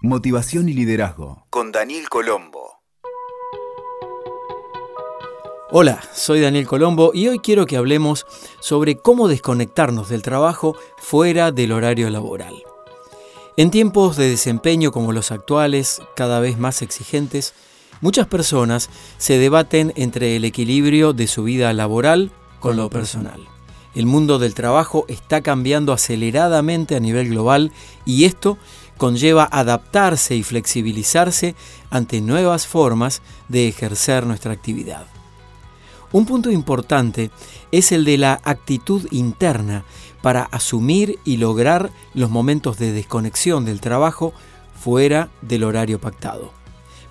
Motivación y Liderazgo con Daniel Colombo. Hola, soy Daniel Colombo y hoy quiero que hablemos sobre cómo desconectarnos del trabajo fuera del horario laboral. En tiempos de desempeño como los actuales, cada vez más exigentes, muchas personas se debaten entre el equilibrio de su vida laboral con lo personal. El mundo del trabajo está cambiando aceleradamente a nivel global y esto conlleva adaptarse y flexibilizarse ante nuevas formas de ejercer nuestra actividad. Un punto importante es el de la actitud interna para asumir y lograr los momentos de desconexión del trabajo fuera del horario pactado.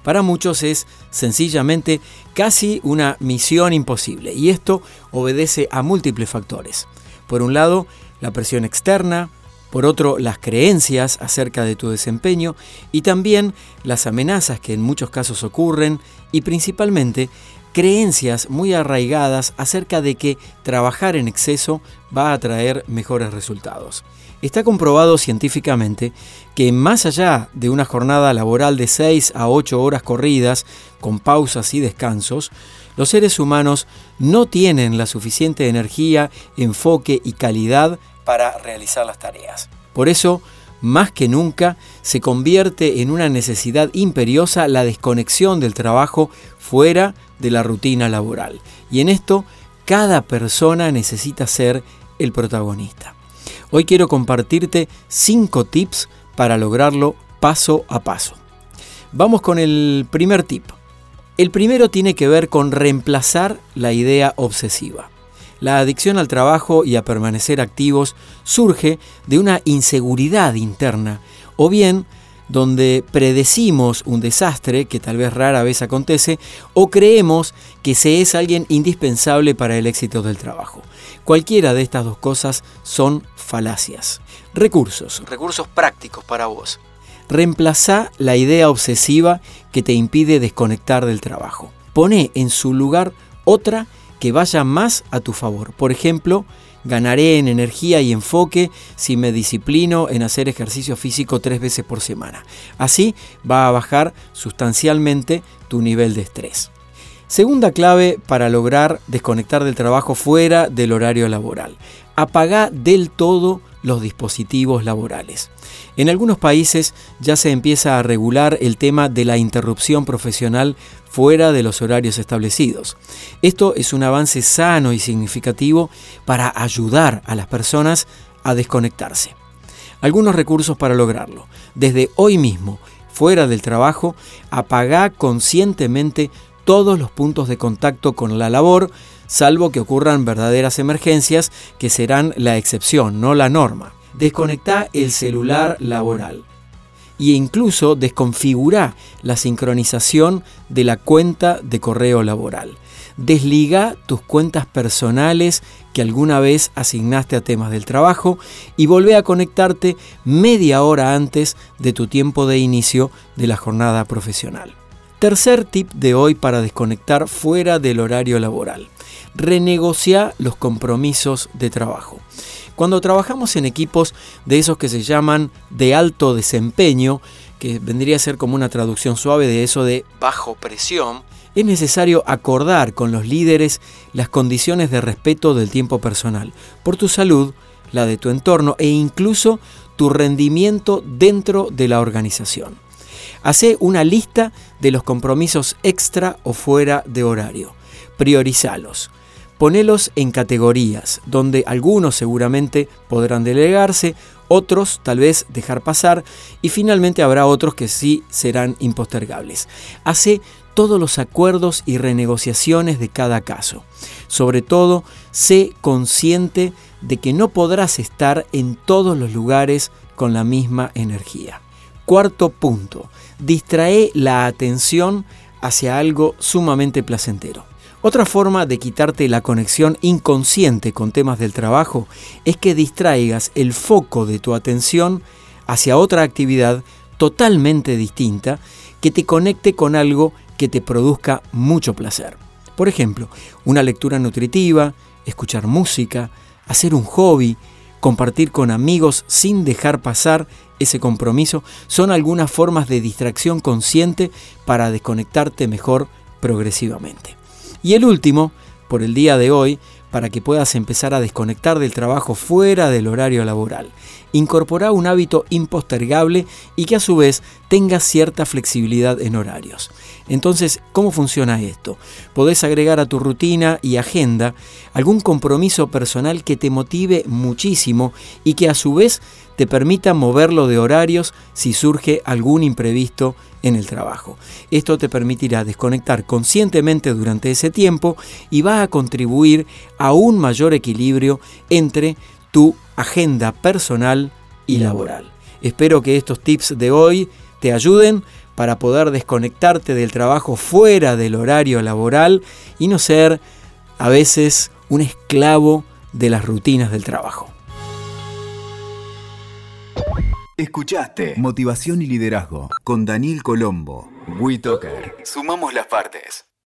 Para muchos es sencillamente casi una misión imposible y esto obedece a múltiples factores. Por un lado, la presión externa, por otro, las creencias acerca de tu desempeño y también las amenazas que en muchos casos ocurren y principalmente creencias muy arraigadas acerca de que trabajar en exceso va a traer mejores resultados. Está comprobado científicamente que más allá de una jornada laboral de 6 a 8 horas corridas, con pausas y descansos, los seres humanos no tienen la suficiente energía, enfoque y calidad para realizar las tareas. Por eso, más que nunca, se convierte en una necesidad imperiosa la desconexión del trabajo fuera de la rutina laboral. Y en esto, cada persona necesita ser el protagonista. Hoy quiero compartirte cinco tips para lograrlo paso a paso. Vamos con el primer tip. El primero tiene que ver con reemplazar la idea obsesiva. La adicción al trabajo y a permanecer activos surge de una inseguridad interna o bien donde predecimos un desastre que tal vez rara vez acontece o creemos que se es alguien indispensable para el éxito del trabajo. Cualquiera de estas dos cosas son falacias. Recursos, recursos prácticos para vos. Reemplaza la idea obsesiva que te impide desconectar del trabajo. Pone en su lugar otra que vaya más a tu favor. Por ejemplo, ganaré en energía y enfoque si me disciplino en hacer ejercicio físico tres veces por semana. Así va a bajar sustancialmente tu nivel de estrés. Segunda clave para lograr desconectar del trabajo fuera del horario laboral. Apaga del todo los dispositivos laborales. En algunos países ya se empieza a regular el tema de la interrupción profesional fuera de los horarios establecidos. Esto es un avance sano y significativo para ayudar a las personas a desconectarse. Algunos recursos para lograrlo. Desde hoy mismo, fuera del trabajo, apaga conscientemente todos los puntos de contacto con la labor, salvo que ocurran verdaderas emergencias que serán la excepción, no la norma. Desconecta el celular laboral e incluso desconfigura la sincronización de la cuenta de correo laboral. Desliga tus cuentas personales que alguna vez asignaste a temas del trabajo y volvé a conectarte media hora antes de tu tiempo de inicio de la jornada profesional. Tercer tip de hoy para desconectar fuera del horario laboral. Renegocia los compromisos de trabajo. Cuando trabajamos en equipos de esos que se llaman de alto desempeño, que vendría a ser como una traducción suave de eso de bajo presión, es necesario acordar con los líderes las condiciones de respeto del tiempo personal, por tu salud, la de tu entorno e incluso tu rendimiento dentro de la organización. Hace una lista de los compromisos extra o fuera de horario. Priorizalos. Ponelos en categorías, donde algunos seguramente podrán delegarse, otros tal vez dejar pasar y finalmente habrá otros que sí serán impostergables. Hace todos los acuerdos y renegociaciones de cada caso. Sobre todo, sé consciente de que no podrás estar en todos los lugares con la misma energía. Cuarto punto, distrae la atención hacia algo sumamente placentero. Otra forma de quitarte la conexión inconsciente con temas del trabajo es que distraigas el foco de tu atención hacia otra actividad totalmente distinta que te conecte con algo que te produzca mucho placer. Por ejemplo, una lectura nutritiva, escuchar música, hacer un hobby, compartir con amigos sin dejar pasar ese compromiso, son algunas formas de distracción consciente para desconectarte mejor progresivamente. Y el último, por el día de hoy, para que puedas empezar a desconectar del trabajo fuera del horario laboral. Incorpora un hábito impostergable y que a su vez tenga cierta flexibilidad en horarios. Entonces, ¿cómo funciona esto? Podés agregar a tu rutina y agenda algún compromiso personal que te motive muchísimo y que a su vez te permita moverlo de horarios si surge algún imprevisto en el trabajo. Esto te permitirá desconectar conscientemente durante ese tiempo y va a contribuir a un mayor equilibrio entre tu agenda personal y laboral. Espero que estos tips de hoy te ayuden para poder desconectarte del trabajo fuera del horario laboral y no ser a veces un esclavo de las rutinas del trabajo. Escuchaste Motivación y Liderazgo con Daniel Colombo. WeToker. Sumamos las partes.